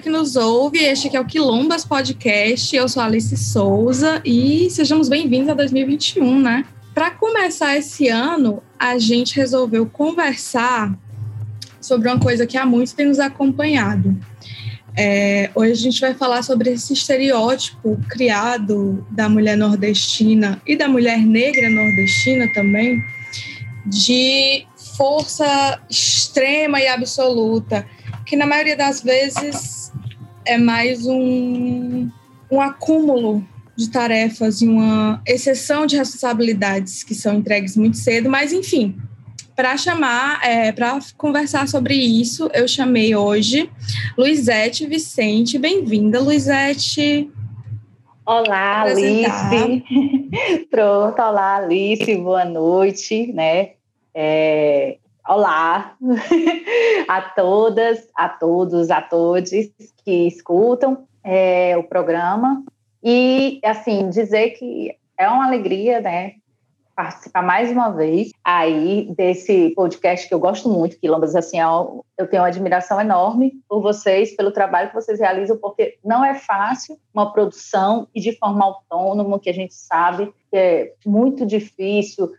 que nos ouve. Este aqui é o Quilombas Podcast. Eu sou Alice Souza e sejamos bem-vindos a 2021, né? Para começar esse ano, a gente resolveu conversar sobre uma coisa que há muito tem nos acompanhado. É, hoje a gente vai falar sobre esse estereótipo criado da mulher nordestina e da mulher negra nordestina também, de força extrema e absoluta, que na maioria das vezes é mais um, um acúmulo de tarefas e uma exceção de responsabilidades que são entregues muito cedo, mas enfim, para chamar, é, para conversar sobre isso, eu chamei hoje Luizete Vicente. Bem-vinda, Luizete. Olá, Alice. Pronto, olá, Alice, boa noite, né? É, Olá a todas, a todos, a todos que escutam é, o programa. E, assim, dizer que é uma alegria, né, participar mais uma vez aí desse podcast que eu gosto muito, Quilombas, assim, é eu tenho uma admiração enorme por vocês, pelo trabalho que vocês realizam, porque não é fácil uma produção e de forma autônoma, que a gente sabe que é muito difícil,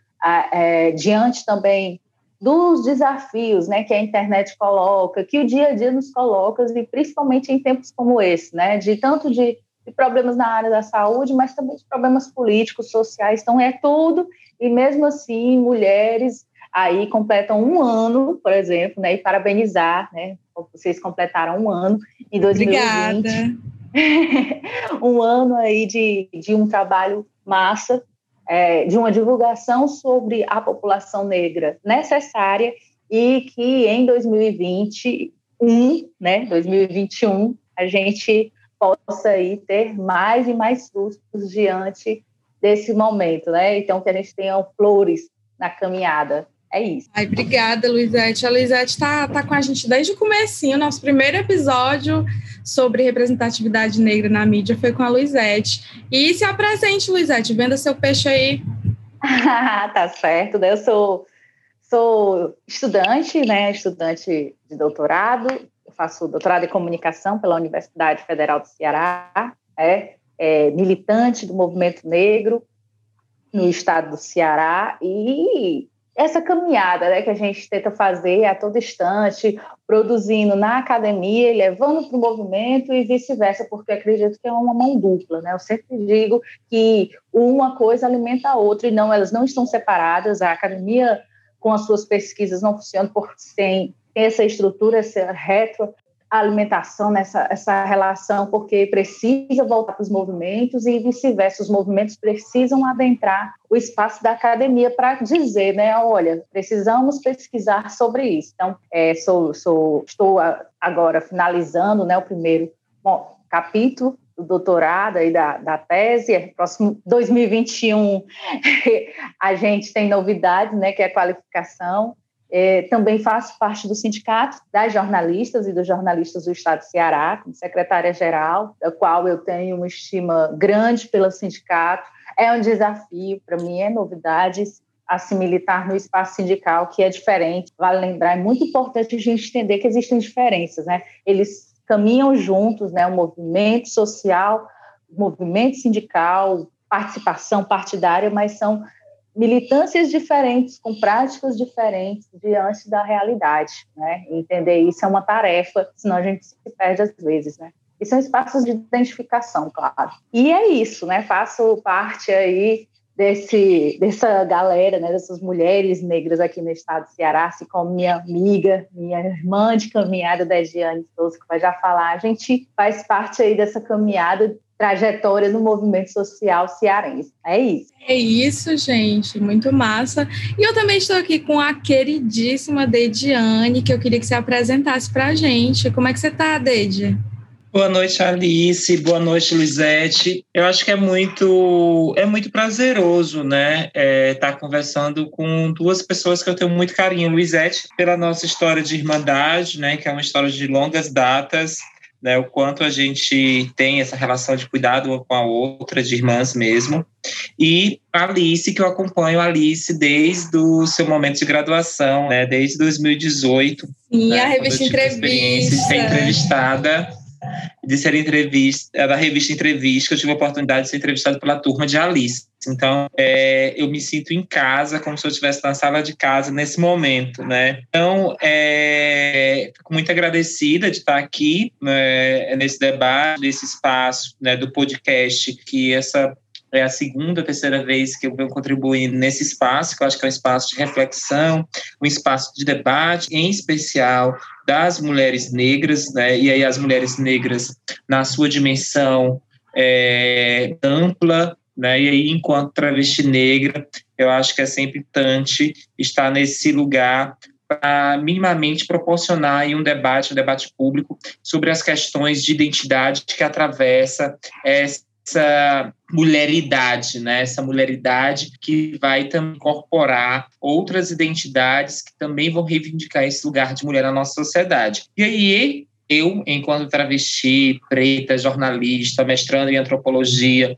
é, diante também dos desafios né, que a internet coloca, que o dia a dia nos coloca, e principalmente em tempos como esse, né, de tanto de, de, problemas na área da saúde, mas também de problemas políticos, sociais, então é tudo, e mesmo assim, mulheres aí completam um ano, por exemplo, né, e parabenizar, né, vocês completaram um ano em 2020. Obrigada. um ano aí de, de um trabalho massa, é, de uma divulgação sobre a população negra necessária e que em 2021, né, 2021, a gente possa aí ter mais e mais sustos diante desse momento, né? Então que a gente tenha flores na caminhada é isso. Ai, obrigada, Luizete. A Luizete está tá com a gente desde o comecinho. Nosso primeiro episódio sobre representatividade negra na mídia foi com a Luizete. E se apresente, Luizete, venda seu peixe aí. tá certo, né? Eu sou, sou estudante, né? Estudante de doutorado. Eu faço doutorado em comunicação pela Universidade Federal do Ceará, é, é militante do movimento negro no estado do Ceará e essa caminhada né, que a gente tenta fazer a todo instante, produzindo na academia levando para o movimento e vice-versa, porque acredito que é uma mão dupla. Né? Eu sempre digo que uma coisa alimenta a outra e não, elas não estão separadas. A academia, com as suas pesquisas, não funciona por sem essa estrutura, essa retro alimentação nessa essa relação, porque precisa voltar para os movimentos e vice-versa, os movimentos precisam adentrar o espaço da academia para dizer, né, olha, precisamos pesquisar sobre isso. Então, é, sou, sou, estou agora finalizando, né, o primeiro bom, capítulo do doutorado e da, da tese, próximo 2021 a gente tem novidades, né, que é a qualificação, é, também faço parte do sindicato das jornalistas e dos jornalistas do Estado de Ceará, como secretária-geral, da qual eu tenho uma estima grande pelo sindicato. É um desafio, para mim é novidade a se militar no espaço sindical, que é diferente. Vale lembrar, é muito importante a gente entender que existem diferenças, né? Eles caminham juntos, né? O movimento social, o movimento sindical, participação partidária, mas são militâncias diferentes, com práticas diferentes diante da realidade, né? Entender isso é uma tarefa, senão a gente se perde às vezes, né? E são espaços de identificação, claro. E é isso, né? Faço parte aí desse, dessa galera, né, dessas mulheres negras aqui no estado do Ceará, assim como minha amiga, minha irmã de caminhada da Ediane Souza, que vai já falar, a gente faz parte aí dessa caminhada trajetória no movimento social cearense. É isso. É isso, gente. Muito massa. E eu também estou aqui com a queridíssima Dediane, que eu queria que você apresentasse para a gente. Como é que você está, Dedi? Boa noite, Alice. Boa noite, Luizete. Eu acho que é muito, é muito prazeroso, né, estar é, tá conversando com duas pessoas que eu tenho muito carinho. Luizete, pela nossa história de irmandade, né, que é uma história de longas datas, né, o quanto a gente tem essa relação de cuidado uma com a outra, de irmãs mesmo. E a Alice, que eu acompanho a Alice desde o seu momento de graduação, né, desde 2018. Sim, né, a revista Entrevista. Ser entrevistada de ser entrevista, da revista Entrevista, eu tive a oportunidade de ser entrevistado pela turma de Alice. Então, é, eu me sinto em casa, como se eu estivesse na sala de casa nesse momento, né? Então, é, fico muito agradecida de estar aqui né, nesse debate, nesse espaço né, do podcast, que essa é a segunda, terceira vez que eu venho contribuindo nesse espaço, que eu acho que é um espaço de reflexão, um espaço de debate, em especial das mulheres negras, né? E aí as mulheres negras na sua dimensão é, ampla, né? E aí, enquanto travesti negra, eu acho que é sempre importante estar nesse lugar para minimamente proporcionar um debate, um debate público sobre as questões de identidade que atravessa essa essa mulheridade, né? Essa mulheridade que vai também incorporar outras identidades que também vão reivindicar esse lugar de mulher na nossa sociedade. E aí eu, enquanto travesti, preta, jornalista, mestrando em antropologia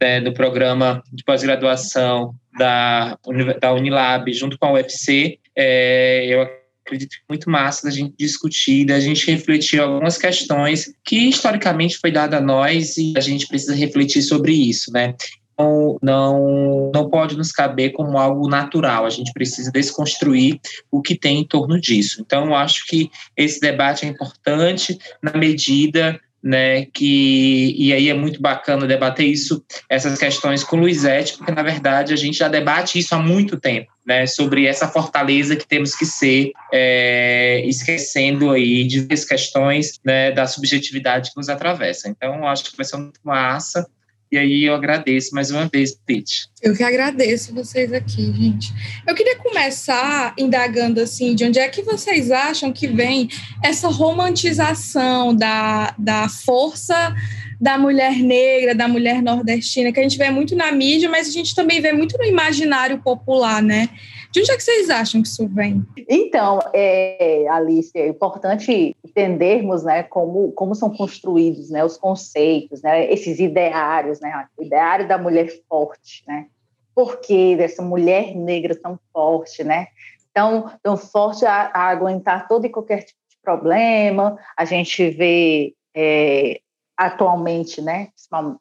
né, no programa de pós-graduação da, da Unilab, junto com a UFC, é, eu acredito muito massa da gente discutir, da gente refletir algumas questões que historicamente foi dada a nós e a gente precisa refletir sobre isso, né? Não, não, não pode nos caber como algo natural, a gente precisa desconstruir o que tem em torno disso. Então, eu acho que esse debate é importante na medida né, que e aí é muito bacana debater isso, essas questões com Luizete, porque na verdade a gente já debate isso há muito tempo, né, sobre essa fortaleza que temos que ser, é, esquecendo aí de questões né, da subjetividade que nos atravessa. Então, acho que vai ser muito massa e aí eu agradeço mais uma vez, Pete. Eu que agradeço vocês aqui, gente. Eu queria começar indagando assim, de onde é que vocês acham que vem essa romantização da, da força da mulher negra, da mulher nordestina, que a gente vê muito na mídia, mas a gente também vê muito no imaginário popular, né? De onde é que vocês acham que isso vem? Então, é, Alice, é importante entendermos né, como, como são construídos né, os conceitos, né, esses ideários, né, o ideário da mulher forte, né? Por que dessa mulher negra tão forte, né? Tão, tão forte a, a aguentar todo e qualquer tipo de problema. A gente vê é, atualmente, né,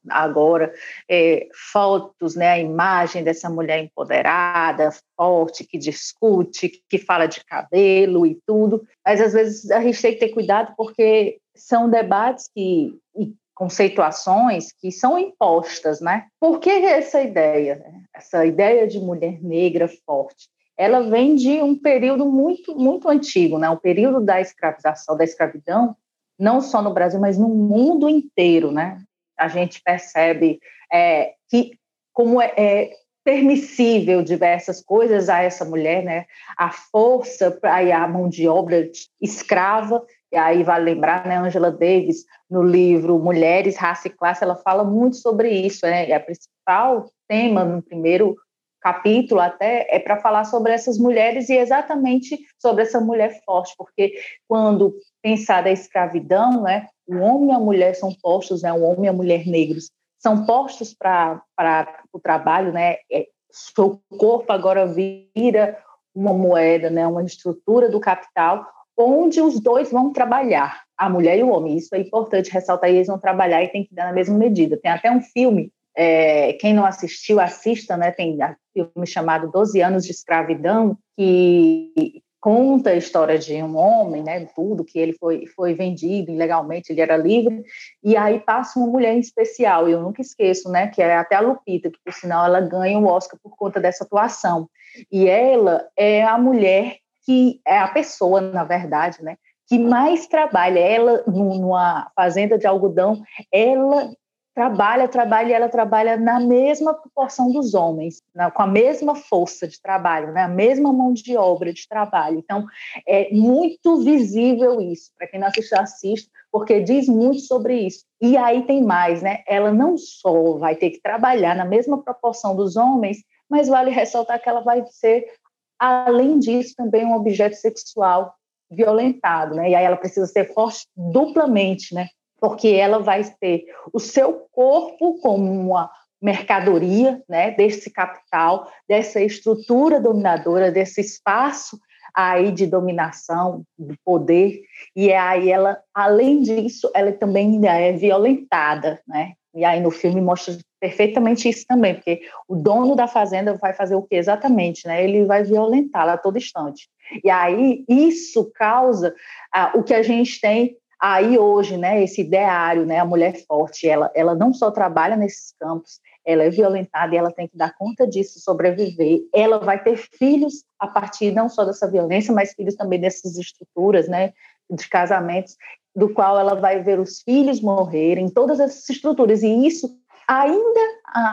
agora, é, fotos, né, a imagem dessa mulher empoderada, forte, que discute, que fala de cabelo e tudo, mas às vezes a gente tem que ter cuidado porque são debates que, e conceituações que são impostas, né? Por que essa ideia, né? essa ideia de mulher negra forte? Ela vem de um período muito, muito antigo, né? O período da escravização, da escravidão, não só no Brasil, mas no mundo inteiro, né? A gente percebe é, que como é, é, permissível diversas coisas a essa mulher, né? A força para a mão de obra escrava, e aí vale lembrar, né, Angela Davis, no livro Mulheres, Raça e Classe, ela fala muito sobre isso, né? E a principal tema no primeiro capítulo até é para falar sobre essas mulheres e exatamente sobre essa mulher forte, porque quando pensar da escravidão, né, o homem e a mulher são postos, né, o homem e a mulher negros são postos para o trabalho, né, é, seu corpo agora vira uma moeda, né, uma estrutura do capital, onde os dois vão trabalhar, a mulher e o homem. Isso é importante ressaltar, eles vão trabalhar e tem que dar na mesma medida. Tem até um filme é, quem não assistiu, assista, né? Tem um filme chamado 12 anos de escravidão, que conta a história de um homem, né, tudo que ele foi, foi vendido ilegalmente, ele era livre, e aí passa uma mulher em especial, eu nunca esqueço, né, que é até a Lupita, que por sinal ela ganha o Oscar por conta dessa atuação, e ela é a mulher que é a pessoa, na verdade, né, que mais trabalha, ela numa fazenda de algodão, ela trabalha, trabalha e ela trabalha na mesma proporção dos homens, com a mesma força de trabalho, né? a mesma mão de obra de trabalho. Então, é muito visível isso. Para quem não assistiu, assiste, porque diz muito sobre isso. E aí tem mais, né? Ela não só vai ter que trabalhar na mesma proporção dos homens, mas vale ressaltar que ela vai ser, além disso, também um objeto sexual violentado, né? E aí ela precisa ser forte duplamente, né? Porque ela vai ter o seu corpo como uma mercadoria, né, desse capital, dessa estrutura dominadora, desse espaço aí de dominação, do poder, e aí ela, além disso, ela também é violentada, né? E aí no filme mostra perfeitamente isso também, porque o dono da fazenda vai fazer o que exatamente, né? Ele vai violentá-la a todo instante. E aí isso causa ah, o que a gente tem aí hoje, né? Esse ideário, né? A mulher forte, ela, ela não só trabalha nesses campos, ela é violentada e ela tem que dar conta disso, sobreviver. Ela vai ter filhos a partir não só dessa violência, mas filhos também dessas estruturas, né? De casamentos, do qual ela vai ver os filhos morrerem, todas essas estruturas. E isso ainda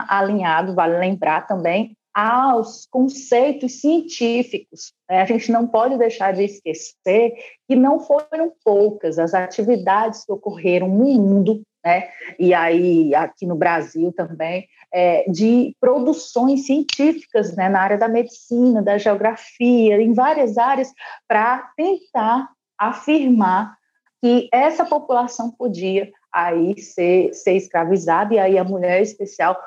alinhado, vale lembrar também, aos conceitos científicos. Né? A gente não pode deixar de esquecer que não foram poucas as atividades que ocorreram no mundo, né? e aí aqui no Brasil também, é, de produções científicas né? na área da medicina, da geografia, em várias áreas, para tentar afirmar que essa população podia aí ser, ser escravizada, e aí a mulher especial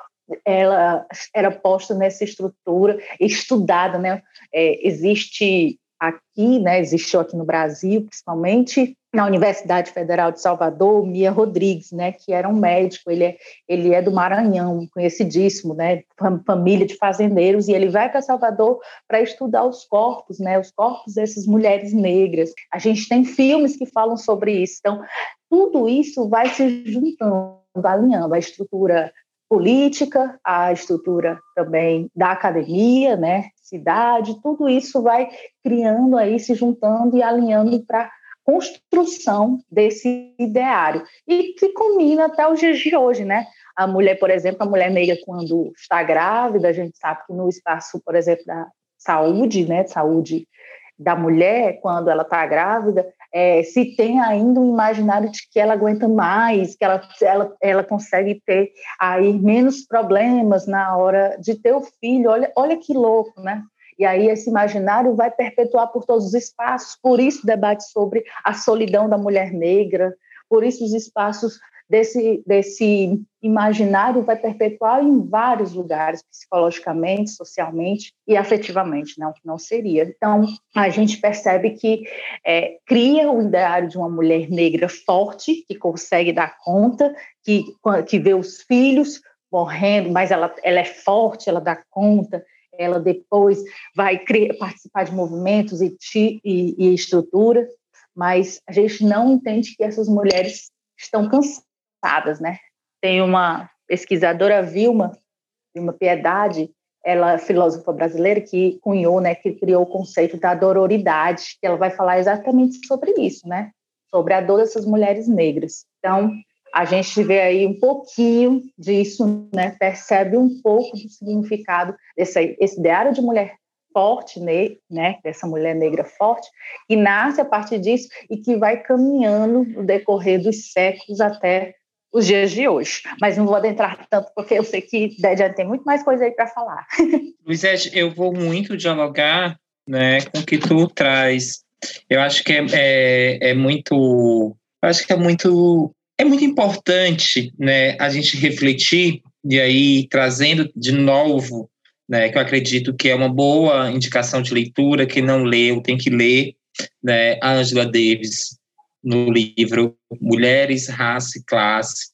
ela era posta nessa estrutura, estudada, né? É, existe aqui, né, existiu aqui no Brasil, principalmente na Universidade Federal de Salvador, Mia Rodrigues, né, que era um médico, ele é, ele é do Maranhão, conhecidíssimo, né, família de fazendeiros, e ele vai para Salvador para estudar os corpos, né, os corpos dessas mulheres negras. A gente tem filmes que falam sobre isso, então tudo isso vai se juntando, alinhando a estrutura política, a estrutura também da academia, né, cidade, tudo isso vai criando aí, se juntando e alinhando para construção desse ideário e que combina até os dias de hoje, né? A mulher, por exemplo, a mulher negra quando está grávida, a gente sabe que no espaço, por exemplo, da saúde, né, saúde da mulher quando ela está grávida, é, se tem ainda um imaginário de que ela aguenta mais, que ela, ela, ela consegue ter aí menos problemas na hora de ter o filho. Olha, olha que louco, né? E aí esse imaginário vai perpetuar por todos os espaços, por isso debate sobre a solidão da mulher negra, por isso os espaços desse, desse imaginário vai perpetuar em vários lugares, psicologicamente, socialmente e afetivamente, não que não seria. Então, a gente percebe que é, cria o ideário de uma mulher negra forte, que consegue dar conta, que, que vê os filhos morrendo, mas ela, ela é forte, ela dá conta, ela depois vai criar, participar de movimentos e, e, e estrutura, mas a gente não entende que essas mulheres estão cansadas né? Tem uma pesquisadora, Vilma, Vilma Piedade, ela é filósofa brasileira que cunhou, né, que criou o conceito da dororidade, que ela vai falar exatamente sobre isso, né? Sobre a dor dessas mulheres negras. Então, a gente vê aí um pouquinho disso, né? Percebe um pouco do significado desse esse ideário de mulher forte, né, dessa mulher negra forte, que nasce a partir disso e que vai caminhando no decorrer dos séculos até os dias de hoje. Mas não vou adentrar tanto, porque eu sei que já tem muito mais coisa aí para falar. Luizete, eu vou muito dialogar né, com o que tu traz. Eu acho que é, é, é muito. acho que é muito. É muito importante né, a gente refletir, e aí trazendo de novo, né, que eu acredito que é uma boa indicação de leitura, que não leu, tem que ler, né, a Angela Davis, no livro Mulheres, Raça e Classe,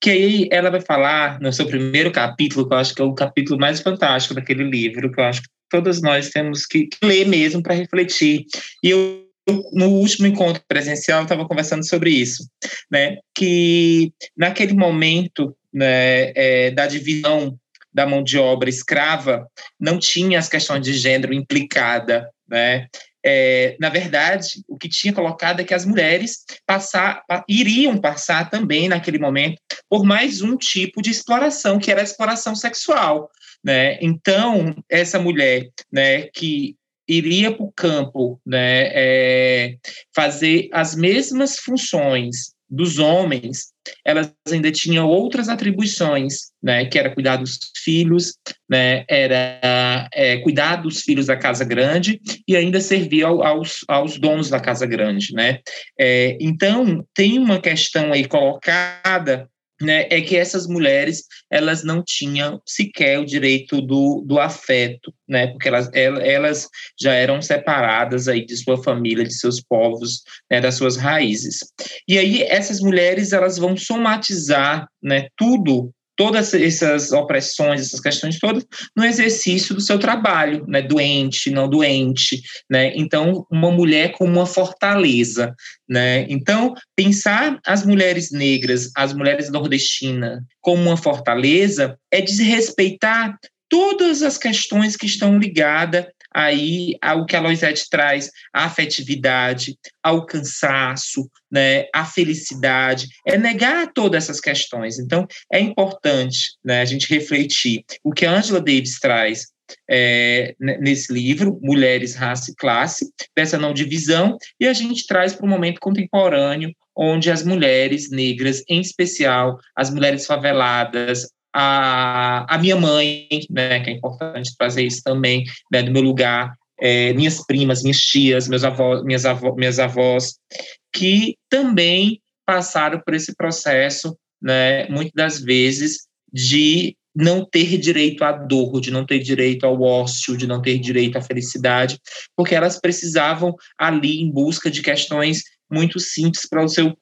que aí ela vai falar no seu primeiro capítulo, que eu acho que é o capítulo mais fantástico daquele livro, que eu acho que todos nós temos que ler mesmo para refletir. E eu, no último encontro presencial, estava conversando sobre isso, né? Que naquele momento né, é, da divisão da mão de obra escrava, não tinha as questões de gênero implicada, né? é, na verdade, o que tinha colocado é que as mulheres passar, iriam passar também, naquele momento, por mais um tipo de exploração, que era a exploração sexual. Né? Então, essa mulher né, que iria para o campo né, é, fazer as mesmas funções dos homens, elas ainda tinham outras atribuições, né, que era cuidar dos filhos, né, era é, cuidar dos filhos da casa grande e ainda servir ao, aos, aos donos da casa grande, né. É, então tem uma questão aí colocada né, é que essas mulheres elas não tinham sequer o direito do, do afeto, né, porque elas, elas já eram separadas aí de sua família, de seus povos, né, das suas raízes. E aí essas mulheres elas vão somatizar, né, tudo todas essas opressões, essas questões todas, no exercício do seu trabalho, né? Doente, não doente, né? Então, uma mulher como uma fortaleza, né? Então, pensar as mulheres negras, as mulheres nordestinas, como uma fortaleza é desrespeitar todas as questões que estão ligadas aí ao que a Loisete traz, a afetividade, ao cansaço, né, a felicidade, é negar todas essas questões. Então, é importante né, a gente refletir o que a Angela Davis traz é, nesse livro, Mulheres, Raça e Classe, dessa não divisão, e a gente traz para o momento contemporâneo, onde as mulheres negras, em especial as mulheres faveladas, a, a minha mãe, né, que é importante trazer isso também, né, do meu lugar, é, minhas primas, minhas tias, meus avós, minhas, avó, minhas avós, que também passaram por esse processo, né, muitas das vezes, de não ter direito à dor, de não ter direito ao ócio, de não ter direito à felicidade, porque elas precisavam ali em busca de questões muito simples para o seu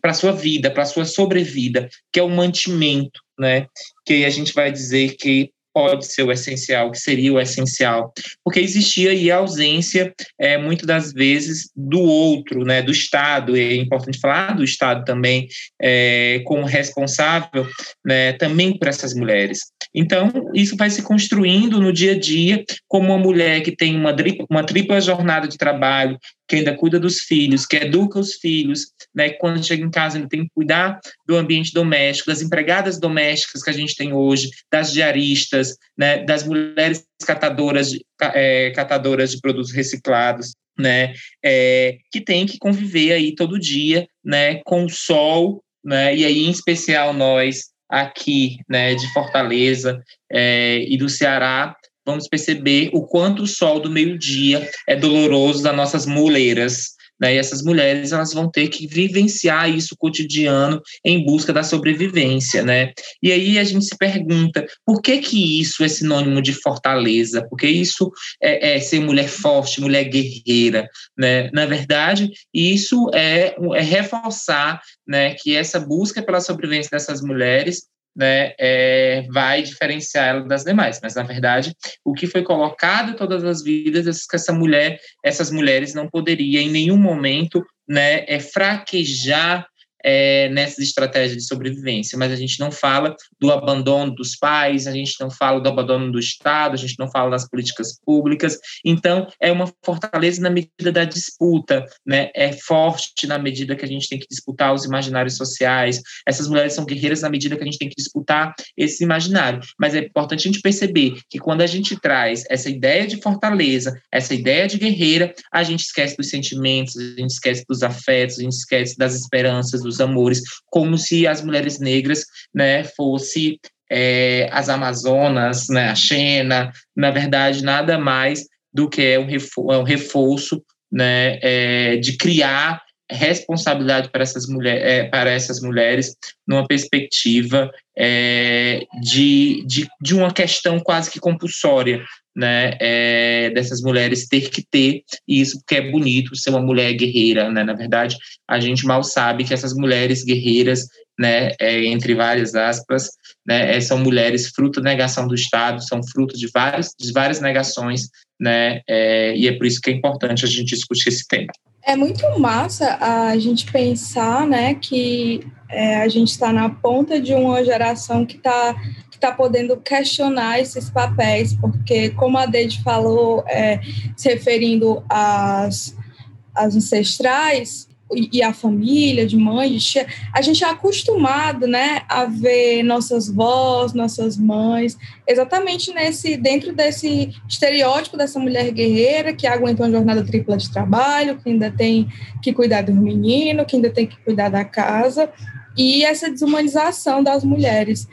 para a sua vida, para a sua sobrevida, que é o mantimento, né? Que a gente vai dizer que pode ser o essencial, que seria o essencial, porque existia aí a ausência, é, muitas das vezes, do outro, né, do Estado, é importante falar do Estado também é, como responsável, né, também por essas mulheres. Então, isso vai se construindo no dia a dia, como uma mulher que tem uma, uma tripla jornada de trabalho, que ainda cuida dos filhos, que educa os filhos, né? Quando chega em casa, ele tem que cuidar do ambiente doméstico, das empregadas domésticas que a gente tem hoje, das diaristas, né? Das mulheres catadoras de, é, catadoras de produtos reciclados, né? É, que tem que conviver aí todo dia, né? Com o sol, né? E aí, em especial nós aqui, né? De Fortaleza é, e do Ceará, vamos perceber o quanto o sol do meio-dia é doloroso das nossas muleiras. Né? E essas mulheres elas vão ter que vivenciar isso cotidiano em busca da sobrevivência, né? E aí a gente se pergunta por que que isso é sinônimo de fortaleza? Porque isso é, é ser mulher forte, mulher guerreira, né? Na verdade, isso é, é reforçar, né, que essa busca pela sobrevivência dessas mulheres né, é, vai diferenciar ela das demais. Mas, na verdade, o que foi colocado todas as vidas é que essa mulher, essas mulheres não poderiam em nenhum momento né, é, fraquejar é, nessas estratégias de sobrevivência, mas a gente não fala do abandono dos pais, a gente não fala do abandono do Estado, a gente não fala das políticas públicas. Então, é uma fortaleza na medida da disputa, né? é forte na medida que a gente tem que disputar os imaginários sociais. Essas mulheres são guerreiras na medida que a gente tem que disputar esse imaginário. Mas é importante a gente perceber que quando a gente traz essa ideia de fortaleza, essa ideia de guerreira, a gente esquece dos sentimentos, a gente esquece dos afetos, a gente esquece das esperanças, dos dos amores, como se as mulheres negras, né, fosse é, as Amazonas, né, a Xena, na verdade, nada mais do que um reforço, é um reforço né, é, de criar responsabilidade para essas, mulher, é, para essas mulheres numa perspectiva é, de, de, de uma questão quase que compulsória, né, é, dessas mulheres ter que ter isso, porque é bonito ser uma mulher guerreira, né, na verdade, a gente mal sabe que essas mulheres guerreiras, né, é, entre várias aspas, né, é, são mulheres fruto da negação do Estado, são fruto de, vários, de várias negações, né, é, e é por isso que é importante a gente discutir esse tema. É muito massa a gente pensar, né, que é, a gente está na ponta de uma geração que está está podendo questionar esses papéis, porque, como a Deide falou, é, se referindo às, às ancestrais, e a família, de mãe, de tia, a gente é acostumado, né, a ver nossas vós, nossas mães, exatamente nesse, dentro desse estereótipo dessa mulher guerreira que aguenta uma jornada tripla de trabalho, que ainda tem que cuidar do menino, que ainda tem que cuidar da casa, e essa desumanização das mulheres.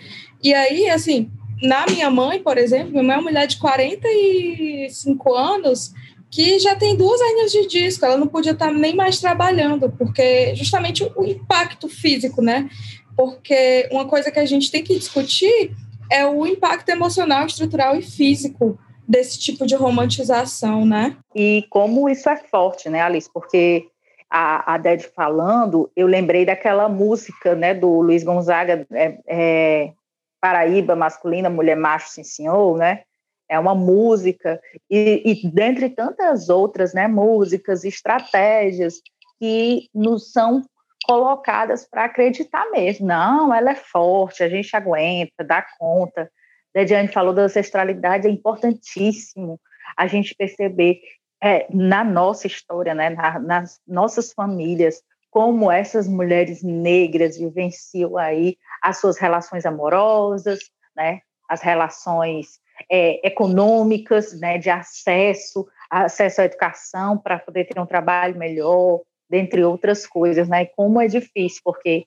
E aí, assim, na minha mãe, por exemplo, minha mãe é uma mulher de 45 anos que já tem duas hernias de disco, ela não podia estar nem mais trabalhando, porque justamente o impacto físico, né? porque uma coisa que a gente tem que discutir é o impacto emocional, estrutural e físico desse tipo de romantização, né? E como isso é forte, né, Alice? Porque a, a Ded falando, eu lembrei daquela música, né, do Luiz Gonzaga, é, é, Paraíba masculina, mulher macho, sim senhor, né? É uma música e, e dentre tantas outras, né, músicas, estratégias que nos são colocadas para acreditar mesmo. Não, ela é forte, a gente aguenta, dá conta. Dediane falou da ancestralidade, é importantíssimo a gente perceber é, na nossa história, né, na, nas nossas famílias, como essas mulheres negras vivenciam aí as suas relações amorosas, né, as relações é, econômicas, né, de acesso, acesso à educação para poder ter um trabalho melhor, dentre outras coisas, né? E como é difícil, porque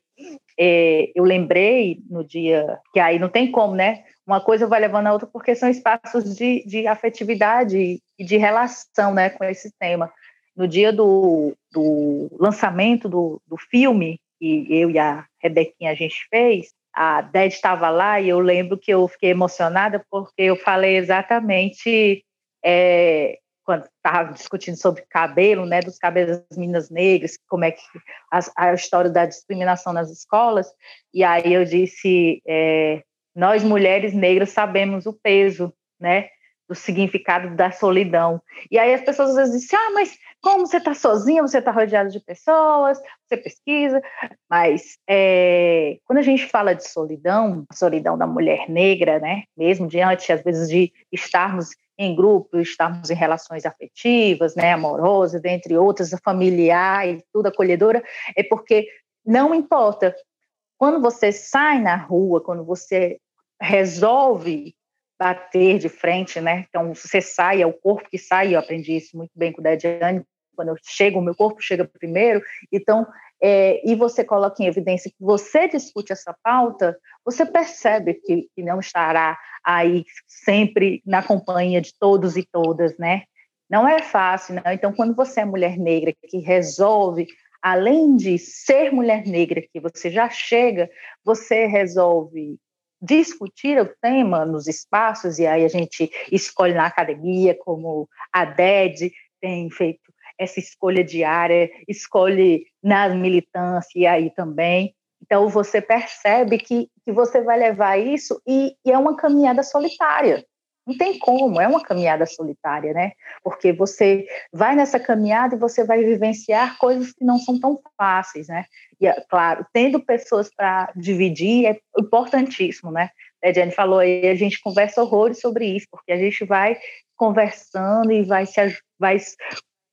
é, eu lembrei no dia que aí não tem como, né? Uma coisa vai levando a outra porque são espaços de, de afetividade e de relação, né, com esse tema. No dia do, do lançamento do, do filme que eu e a Rebequinha a gente fez, a Ded estava lá e eu lembro que eu fiquei emocionada porque eu falei exatamente é, quando estava discutindo sobre cabelo, né, dos cabelos das meninas negras, como é que a, a história da discriminação nas escolas, e aí eu disse, é, nós mulheres negras sabemos o peso, né, do significado da solidão. E aí as pessoas às vezes dizem, ah, mas como você está sozinha, você está rodeada de pessoas, você pesquisa, mas é, quando a gente fala de solidão, solidão da mulher negra, né, mesmo diante às vezes de estarmos em grupo, estarmos em relações afetivas, né, amorosas, dentre outras, familiar e tudo acolhedora, é porque não importa. Quando você sai na rua, quando você resolve bater de frente, né? Então, você sai, é o corpo que sai, eu aprendi isso muito bem com o Dediane, quando eu chego, o meu corpo chega primeiro, então, é, e você coloca em evidência que você discute essa pauta, você percebe que, que não estará aí sempre na companhia de todos e todas, né? Não é fácil, não. Então, quando você é mulher negra que resolve, além de ser mulher negra, que você já chega, você resolve discutir o tema nos espaços, e aí a gente escolhe na academia, como a DED tem feito essa escolha diária, escolhe na militância e aí também. Então, você percebe que, que você vai levar isso e, e é uma caminhada solitária. Não tem como, é uma caminhada solitária, né? Porque você vai nessa caminhada e você vai vivenciar coisas que não são tão fáceis, né? E, é claro, tendo pessoas para dividir é importantíssimo, né? A Jenny falou aí, a gente conversa horrores sobre isso, porque a gente vai conversando e vai se vai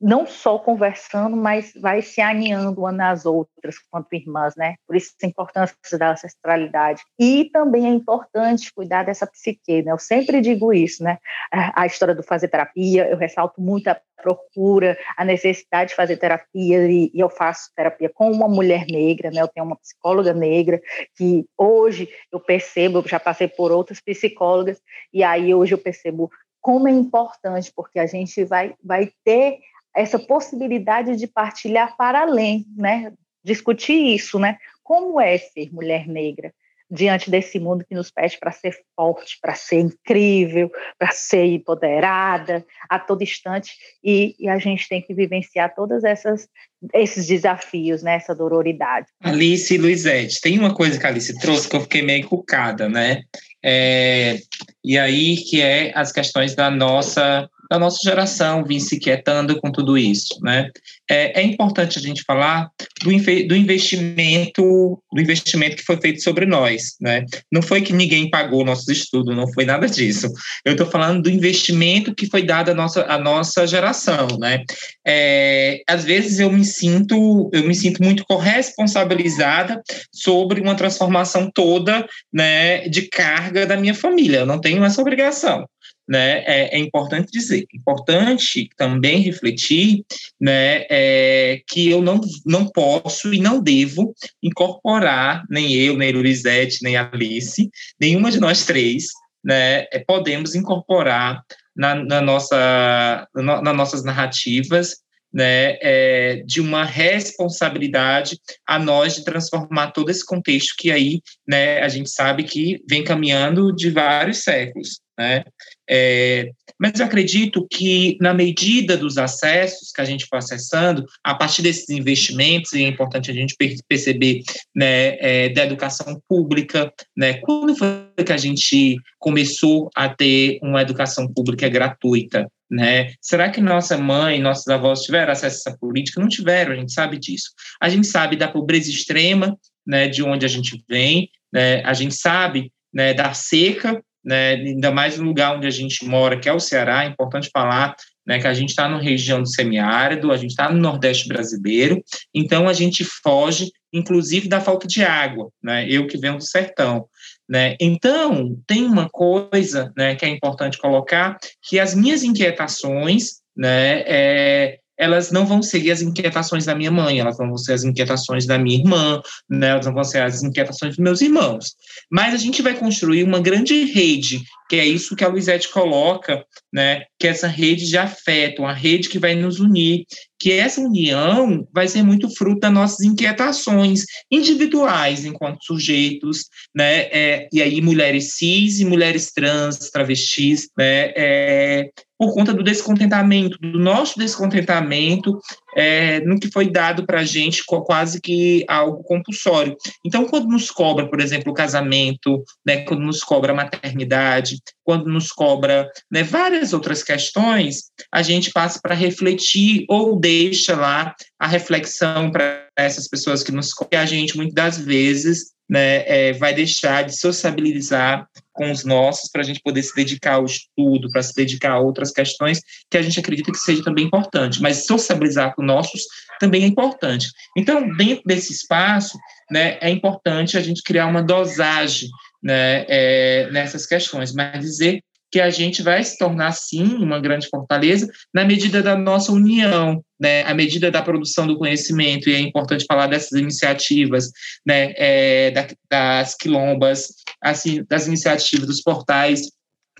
não só conversando, mas vai se aninhando umas nas outras quanto irmãs, né? Por isso a importância da ancestralidade. E também é importante cuidar dessa psique, né? Eu sempre digo isso, né? A história do fazer terapia, eu ressalto muito a procura, a necessidade de fazer terapia, e, e eu faço terapia com uma mulher negra, né? Eu tenho uma psicóloga negra, que hoje eu percebo, eu já passei por outras psicólogas, e aí hoje eu percebo como é importante, porque a gente vai, vai ter essa possibilidade de partilhar para além, né? Discutir isso, né? Como é ser mulher negra diante desse mundo que nos pede para ser forte, para ser incrível, para ser empoderada a todo instante e, e, a gente tem que vivenciar todas essas esses desafios, né? Essa dororidade. Alice e Luizete, tem uma coisa que a Alice trouxe que eu fiquei meio cucada, né? É, e aí que é as questões da nossa da nossa geração vir se quietando com tudo isso, né? É, é importante a gente falar do, do, investimento, do investimento que foi feito sobre nós, né? Não foi que ninguém pagou nossos estudos, não foi nada disso. Eu estou falando do investimento que foi dado à nossa, à nossa geração, né? É, às vezes eu me sinto, eu me sinto muito corresponsabilizada sobre uma transformação toda, né, de carga da minha família. Eu não tenho essa obrigação né, é, é, importante dizer, importante também refletir, né, é, que eu não, não posso e não devo incorporar, nem eu, nem Luizete, nem Alice, nenhuma de nós três, né, é, podemos incorporar na, na nossa, na, nas nossas narrativas né, é, de uma responsabilidade a nós de transformar todo esse contexto que aí né, a gente sabe que vem caminhando de vários séculos. Né? É, mas eu acredito que, na medida dos acessos que a gente for acessando, a partir desses investimentos, e é importante a gente perceber né, é, da educação pública, né, quando foi que a gente começou a ter uma educação pública gratuita? Né? Será que nossa mãe, nossos avós tiveram acesso a essa política? Não tiveram, a gente sabe disso. A gente sabe da pobreza extrema, né, de onde a gente vem, né? a gente sabe né, da seca, né, ainda mais no lugar onde a gente mora, que é o Ceará, é importante falar né, que a gente está na região do semiárido, a gente está no Nordeste brasileiro, então a gente foge, inclusive, da falta de água, né, eu que venho do sertão. Né? Então, tem uma coisa né, que é importante colocar, que as minhas inquietações, né, é, elas não vão ser as inquietações da minha mãe, elas vão ser as inquietações da minha irmã, né, elas vão ser as inquietações dos meus irmãos. Mas a gente vai construir uma grande rede, que é isso que a Luizete coloca, né, que é essa rede de afeto, uma rede que vai nos unir, que essa união vai ser muito fruto das nossas inquietações individuais enquanto sujeitos, né, é, e aí mulheres cis e mulheres trans, travestis, né, é, por conta do descontentamento, do nosso descontentamento é, no que foi dado para a gente quase que algo compulsório. Então, quando nos cobra, por exemplo, o casamento, né, quando nos cobra a maternidade, quando nos cobra né, várias outras questões, a gente passa para refletir ou deixa lá a reflexão para essas pessoas que nos cobram. a gente, muitas das vezes, né, é, vai deixar de sociabilizar com os nossos para a gente poder se dedicar ao estudo, para se dedicar a outras questões que a gente acredita que seja também importante, mas sociabilizar com nossos também é importante. Então, dentro desse espaço, né, é importante a gente criar uma dosagem né, é, nessas questões, mas dizer que a gente vai se tornar, sim, uma grande fortaleza na medida da nossa união, né, à medida da produção do conhecimento, e é importante falar dessas iniciativas, né, é, da, das quilombas, assim, das iniciativas dos portais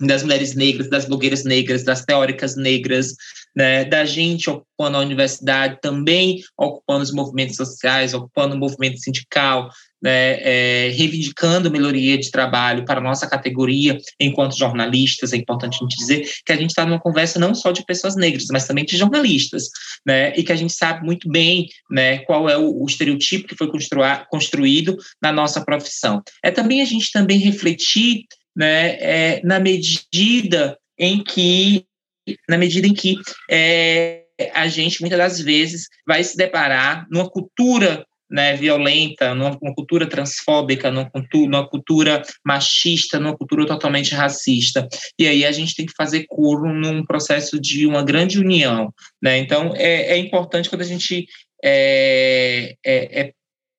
das mulheres negras, das blogueiras negras, das teóricas negras, né, da gente ocupando a universidade, também ocupando os movimentos sociais, ocupando o movimento sindical, né, é, reivindicando melhoria de trabalho para a nossa categoria enquanto jornalistas. É importante a gente dizer que a gente está numa conversa não só de pessoas negras, mas também de jornalistas, né, e que a gente sabe muito bem né, qual é o, o estereotipo que foi construído na nossa profissão. É também a gente também refletir né, é, na medida em que na medida em que é, a gente muitas das vezes vai se deparar numa cultura né, violenta, numa, numa, cultura transfóbica, numa cultura, numa cultura machista, numa cultura totalmente racista. E aí a gente tem que fazer coro num processo de uma grande união. Né? Então, é, é importante quando a gente é, é, é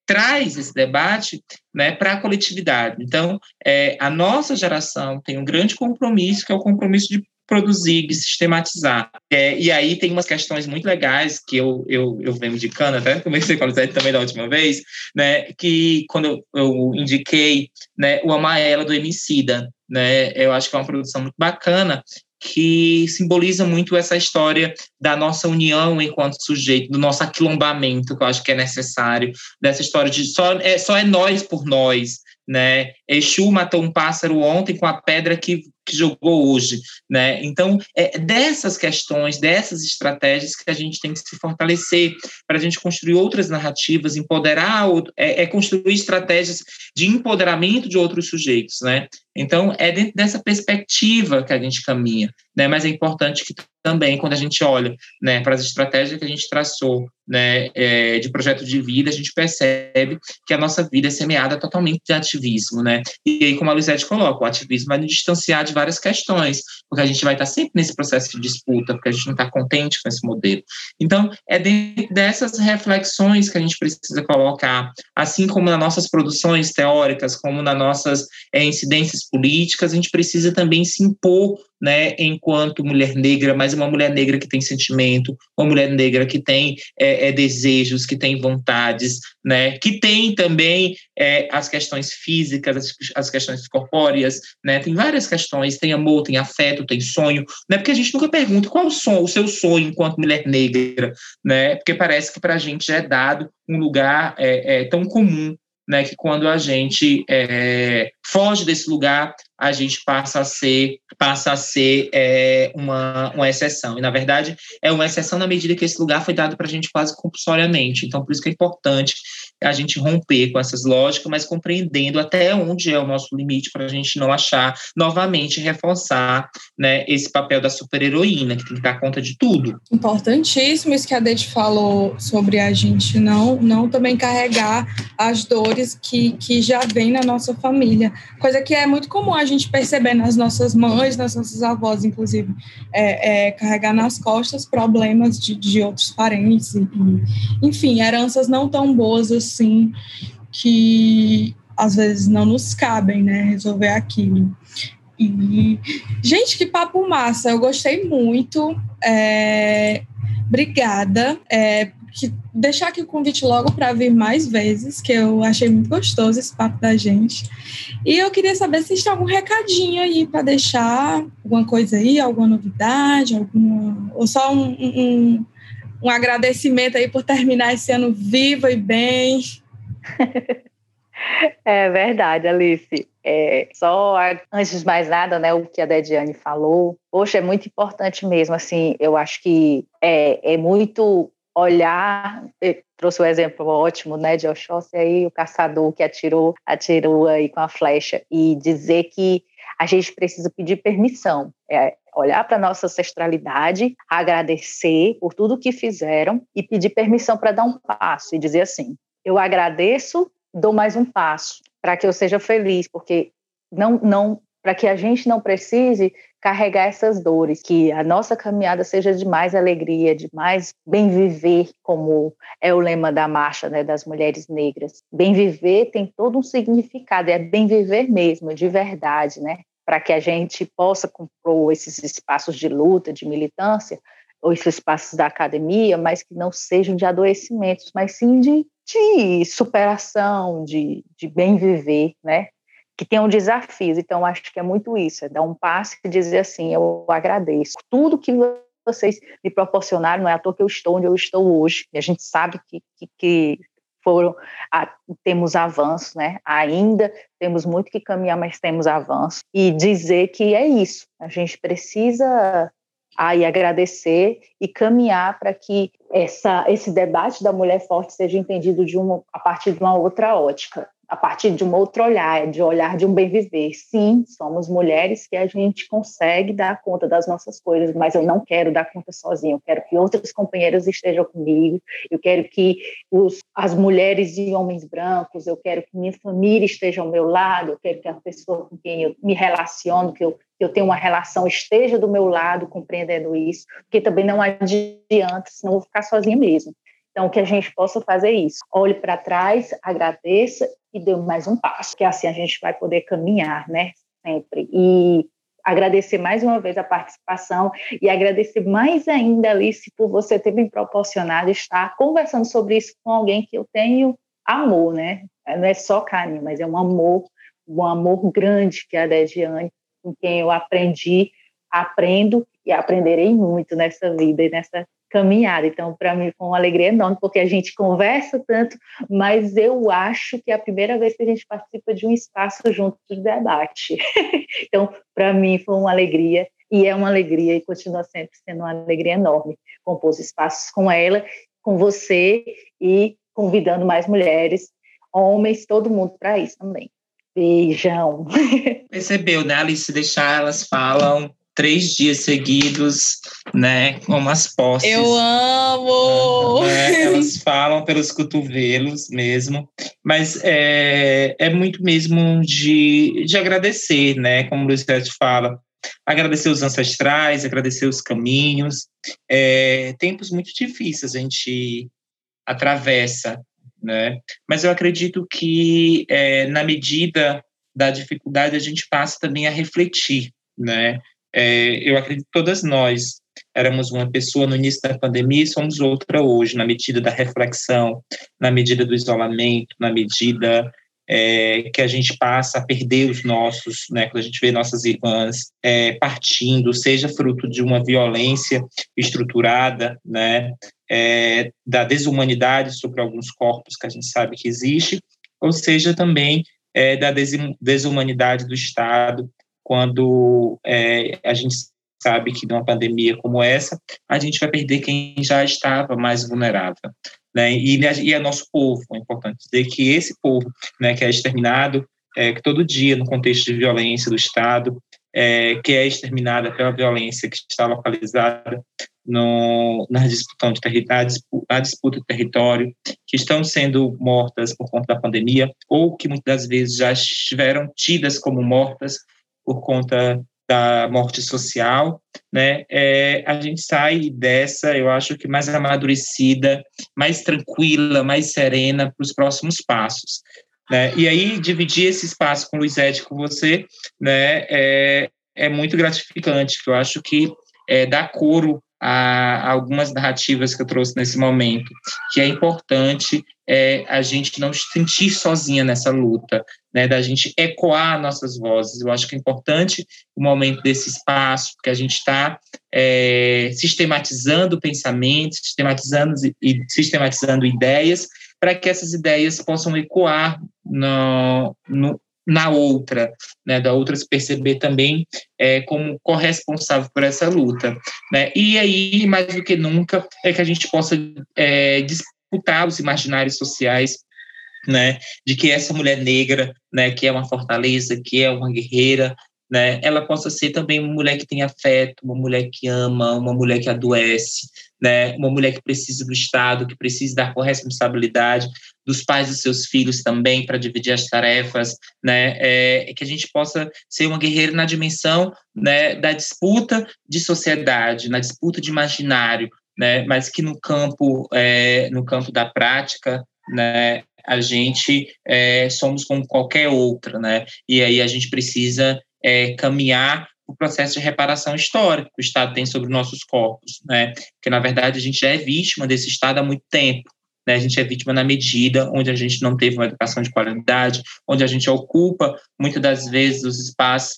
traz esse debate né, para a coletividade. Então, é, a nossa geração tem um grande compromisso, que é o compromisso de produzir, de sistematizar. É, e aí tem umas questões muito legais que eu, eu, eu venho indicando, até comecei com a Lisete também da última vez, né, que quando eu, eu indiquei né, o Amaela do Emicida, né, eu acho que é uma produção muito bacana, que simboliza muito essa história da nossa união enquanto sujeito, do nosso aquilombamento, que eu acho que é necessário, dessa história de só é, só é nós por nós, né? Exu matou um pássaro ontem com a pedra que, que jogou hoje, né? Então, é dessas questões, dessas estratégias que a gente tem que se fortalecer para a gente construir outras narrativas, empoderar, é, é construir estratégias de empoderamento de outros sujeitos, né? Então, é dentro dessa perspectiva que a gente caminha, né? Mas é importante que também, quando a gente olha né, para as estratégias que a gente traçou né, é, de projeto de vida, a gente percebe que a nossa vida é semeada totalmente de ativismo. Né? E aí, como a Luizete coloca, o ativismo vai nos distanciar de várias questões, porque a gente vai estar sempre nesse processo de disputa, porque a gente não está contente com esse modelo. Então, é dentro dessas reflexões que a gente precisa colocar, assim como nas nossas produções teóricas, como nas nossas é, incidências políticas, a gente precisa também se impor né, enquanto mulher negra, mas uma mulher negra que tem sentimento, uma mulher negra que tem é, é, desejos, que tem vontades, né, que tem também é, as questões físicas, as, as, questões corpóreas, né, tem várias questões, tem amor, tem afeto, tem sonho, né, porque a gente nunca pergunta qual o, o seu sonho enquanto mulher negra, né, porque parece que para a gente já é dado um lugar é, é, tão comum né, que quando a gente é, foge desse lugar, a gente passa a ser passa a ser é, uma, uma exceção. E, na verdade, é uma exceção na medida que esse lugar foi dado para a gente quase compulsoriamente. Então, por isso que é importante a gente romper com essas lógicas, mas compreendendo até onde é o nosso limite para a gente não achar, novamente, reforçar né, esse papel da super-heroína, que tem que dar conta de tudo. Importantíssimo isso que a Dete falou sobre a gente não, não também carregar as dores que, que já vem na nossa família. Coisa que é muito comum a gente perceber nas nossas mães, nas nossas avós, inclusive, é, é carregar nas costas problemas de, de outros parentes, e, enfim, heranças não tão boas assim, que às vezes não nos cabem, né, resolver aquilo. E, gente, que papo massa, eu gostei muito. É, obrigada. É, que deixar aqui o convite logo para vir mais vezes, que eu achei muito gostoso esse papo da gente. E eu queria saber se tem algum recadinho aí para deixar, alguma coisa aí, alguma novidade, alguma, ou só um, um, um agradecimento aí por terminar esse ano viva e bem. É verdade, Alice. É, só antes de mais nada, né, o que a Dediane falou, poxa, é muito importante mesmo, assim, eu acho que é, é muito olhar, trouxe o um exemplo ótimo, né, de Oxóssi aí, o caçador que atirou, atirou aí com a flecha, e dizer que a gente precisa pedir permissão, é, olhar para nossa ancestralidade, agradecer por tudo que fizeram e pedir permissão para dar um passo e dizer assim, eu agradeço, dou mais um passo para que eu seja feliz, porque não, não para que a gente não precise carregar essas dores, que a nossa caminhada seja de mais alegria, de mais bem viver, como é o lema da marcha né, das mulheres negras. Bem viver tem todo um significado, é bem viver mesmo, de verdade, né? Para que a gente possa compor esses espaços de luta, de militância, ou esses espaços da academia, mas que não sejam de adoecimentos, mas sim de, de superação, de, de bem viver, né? Que tenham desafios. Então, acho que é muito isso, é dar um passo e dizer assim, eu agradeço. Tudo que vocês me proporcionaram, não é à toa que eu estou onde eu estou hoje. E a gente sabe que, que, que foram, temos avanços, né? Ainda temos muito que caminhar, mas temos avanço. E dizer que é isso, a gente precisa aí agradecer e caminhar para que essa, esse debate da mulher forte seja entendido de uma, a partir de uma outra ótica a partir de um outro olhar, de olhar de um bem viver. Sim, somos mulheres que a gente consegue dar conta das nossas coisas, mas eu não quero dar conta sozinha. Eu quero que outras companheiras estejam comigo. Eu quero que os, as mulheres e homens brancos, eu quero que minha família esteja ao meu lado. Eu quero que a pessoa com quem eu me relaciono, que eu que eu tenho uma relação esteja do meu lado compreendendo isso, porque também não adianta, senão eu vou ficar sozinha mesmo. Então, que a gente possa fazer isso. Olhe para trás, agradeça e dê mais um passo, que assim a gente vai poder caminhar, né? Sempre. E agradecer mais uma vez a participação e agradecer mais ainda, Alice, por você ter me proporcionado estar conversando sobre isso com alguém que eu tenho amor, né? Não é só carinho, mas é um amor, um amor grande que é a Dejiane, com quem eu aprendi, aprendo e aprenderei muito nessa vida e nessa caminhada. Então, para mim foi uma alegria enorme, porque a gente conversa tanto, mas eu acho que é a primeira vez que a gente participa de um espaço junto de debate. então, para mim foi uma alegria, e é uma alegria, e continua sempre sendo uma alegria enorme compor os espaços com ela, com você, e convidando mais mulheres, homens, todo mundo para isso também. Beijão. Percebeu, né, Alice? Deixar elas falam três dias seguidos, né, com umas posses. Eu amo! É, elas falam pelos cotovelos mesmo, mas é, é muito mesmo de, de agradecer, né, como o Luiz fala, agradecer os ancestrais, agradecer os caminhos, é, tempos muito difíceis a gente atravessa, né, mas eu acredito que é, na medida da dificuldade a gente passa também a refletir, né, é, eu acredito que todas nós éramos uma pessoa no início da pandemia e somos outra hoje, na medida da reflexão, na medida do isolamento, na medida é, que a gente passa a perder os nossos, né, quando a gente vê nossas irmãs é, partindo, seja fruto de uma violência estruturada, né, é, da desumanidade sobre alguns corpos que a gente sabe que existe, ou seja também é, da desumanidade do Estado, quando é, a gente sabe que numa pandemia como essa, a gente vai perder quem já estava mais vulnerável. Né? E, e é nosso povo, é importante dizer que esse povo né, que é exterminado, é, que todo dia, no contexto de violência do Estado, é, que é exterminada pela violência que está localizada no, na, disputa de na disputa de território, que estão sendo mortas por conta da pandemia, ou que muitas das vezes já estiveram tidas como mortas por conta da morte social, né, é, a gente sai dessa, eu acho que mais amadurecida, mais tranquila, mais serena para os próximos passos. Né? E aí, dividir esse espaço com o Luizete, com você, né, é, é muito gratificante, eu acho que é, dá coro a, algumas narrativas que eu trouxe nesse momento, que é importante é, a gente não se sentir sozinha nessa luta, né, da gente ecoar nossas vozes. Eu acho que é importante o momento desse espaço, que a gente está é, sistematizando pensamentos, sistematizando e sistematizando ideias, para que essas ideias possam ecoar no, no, na outra, né, da outra se perceber também é, como corresponsável por essa luta. Né? E aí, mais do que nunca, é que a gente possa é, disputar os imaginários sociais né, de que essa mulher negra, né, que é uma fortaleza, que é uma guerreira, né, ela possa ser também uma mulher que tem afeto, uma mulher que ama, uma mulher que adoece, né, uma mulher que precisa do Estado, que precisa da corresponsabilidade dos pais dos seus filhos também para dividir as tarefas, né, é, que a gente possa ser uma guerreira na dimensão né, da disputa de sociedade, na disputa de imaginário, né, mas que no campo, é, no campo da prática, né, a gente é, somos como qualquer outra, né? E aí a gente precisa é, caminhar o processo de reparação histórica que o Estado tem sobre nossos corpos, né? Porque na verdade a gente já é vítima desse Estado há muito tempo. Né, a gente é vítima na medida onde a gente não teve uma educação de qualidade, onde a gente ocupa muitas das vezes os espaços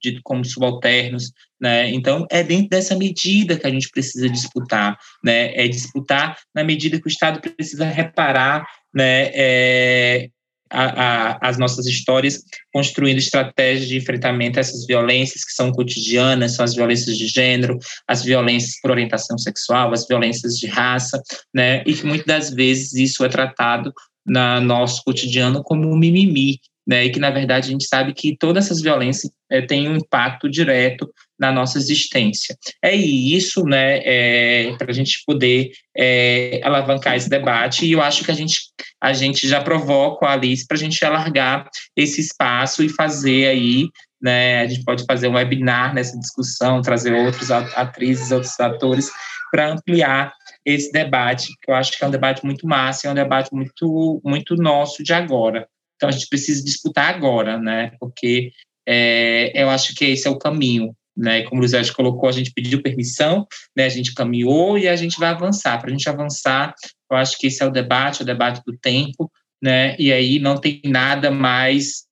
ditos como subalternos, né? Então é dentro dessa medida que a gente precisa disputar, né? É disputar na medida que o Estado precisa reparar né, é, a, a, as nossas histórias, construindo estratégias de enfrentamento a essas violências que são cotidianas, são as violências de gênero, as violências por orientação sexual, as violências de raça, né, e que muitas das vezes isso é tratado na nosso cotidiano como um mimimi, né, e que na verdade a gente sabe que todas essas violências é, têm um impacto direto na nossa existência. É isso, né, é, para a gente poder é, alavancar esse debate, e eu acho que a gente, a gente já provoca a Alice para a gente alargar esse espaço e fazer aí, né, a gente pode fazer um webinar nessa discussão, trazer outros atrizes, outros atores, para ampliar esse debate, que eu acho que é um debate muito massa, é um debate muito, muito nosso de agora. Então, a gente precisa disputar agora, né, porque é, eu acho que esse é o caminho, né? Como o José colocou, a gente pediu permissão, né? A gente caminhou e a gente vai avançar. Para a gente avançar, eu acho que esse é o debate, o debate do tempo, né? E aí não tem nada mais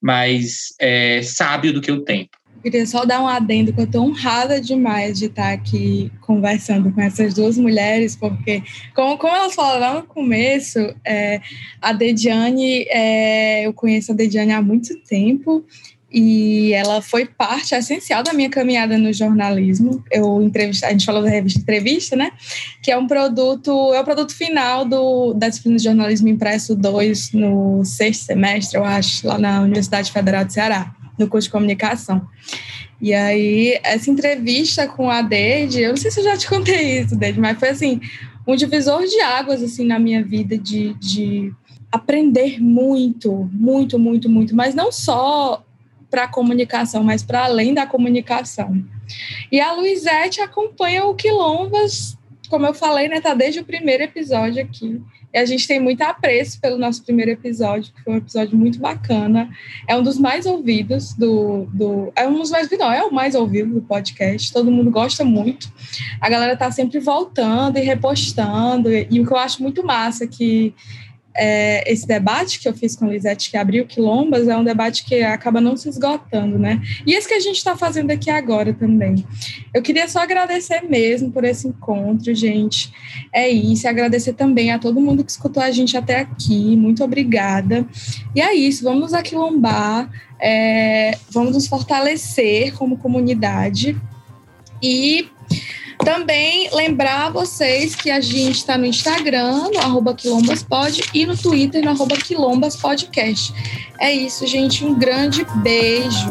mais é, sábio do que o tempo. Queria só dar um adendo que eu estou honrada demais de estar aqui conversando com essas duas mulheres, porque, como, como elas falaram no começo, é, a Dediane, é, eu conheço a Dediane há muito tempo e ela foi parte essencial da minha caminhada no jornalismo. Eu entrevista, a gente falou da revista Entrevista, né? Que é um produto, é o produto final do, da disciplina de jornalismo impresso 2 no sexto semestre, eu acho, lá na Universidade Federal de Ceará, no curso de comunicação. E aí, essa entrevista com a Deide, eu não sei se eu já te contei isso, Deide, mas foi assim, um divisor de águas assim na minha vida de, de aprender muito, muito, muito, muito, mas não só para a comunicação, mas para além da comunicação. E a Luizete acompanha o Quilombas, como eu falei, né, tá desde o primeiro episódio aqui. E a gente tem muito apreço pelo nosso primeiro episódio, que foi um episódio muito bacana. É um dos mais ouvidos do. do é um dos mais não, é o mais ouvido do podcast. Todo mundo gosta muito. A galera tá sempre voltando e repostando. E, e o que eu acho muito massa é que é, esse debate que eu fiz com a Lisete, que abriu Quilombas, é um debate que acaba não se esgotando, né? E esse que a gente está fazendo aqui agora também. Eu queria só agradecer mesmo por esse encontro, gente. É isso, agradecer também a todo mundo que escutou a gente até aqui. Muito obrigada. E é isso, vamos nos aquilombar, é, vamos nos fortalecer como comunidade. E também lembrar vocês que a gente está no Instagram, no arroba quilombaspod, e no Twitter, no arroba quilombaspodcast. É isso, gente. Um grande beijo.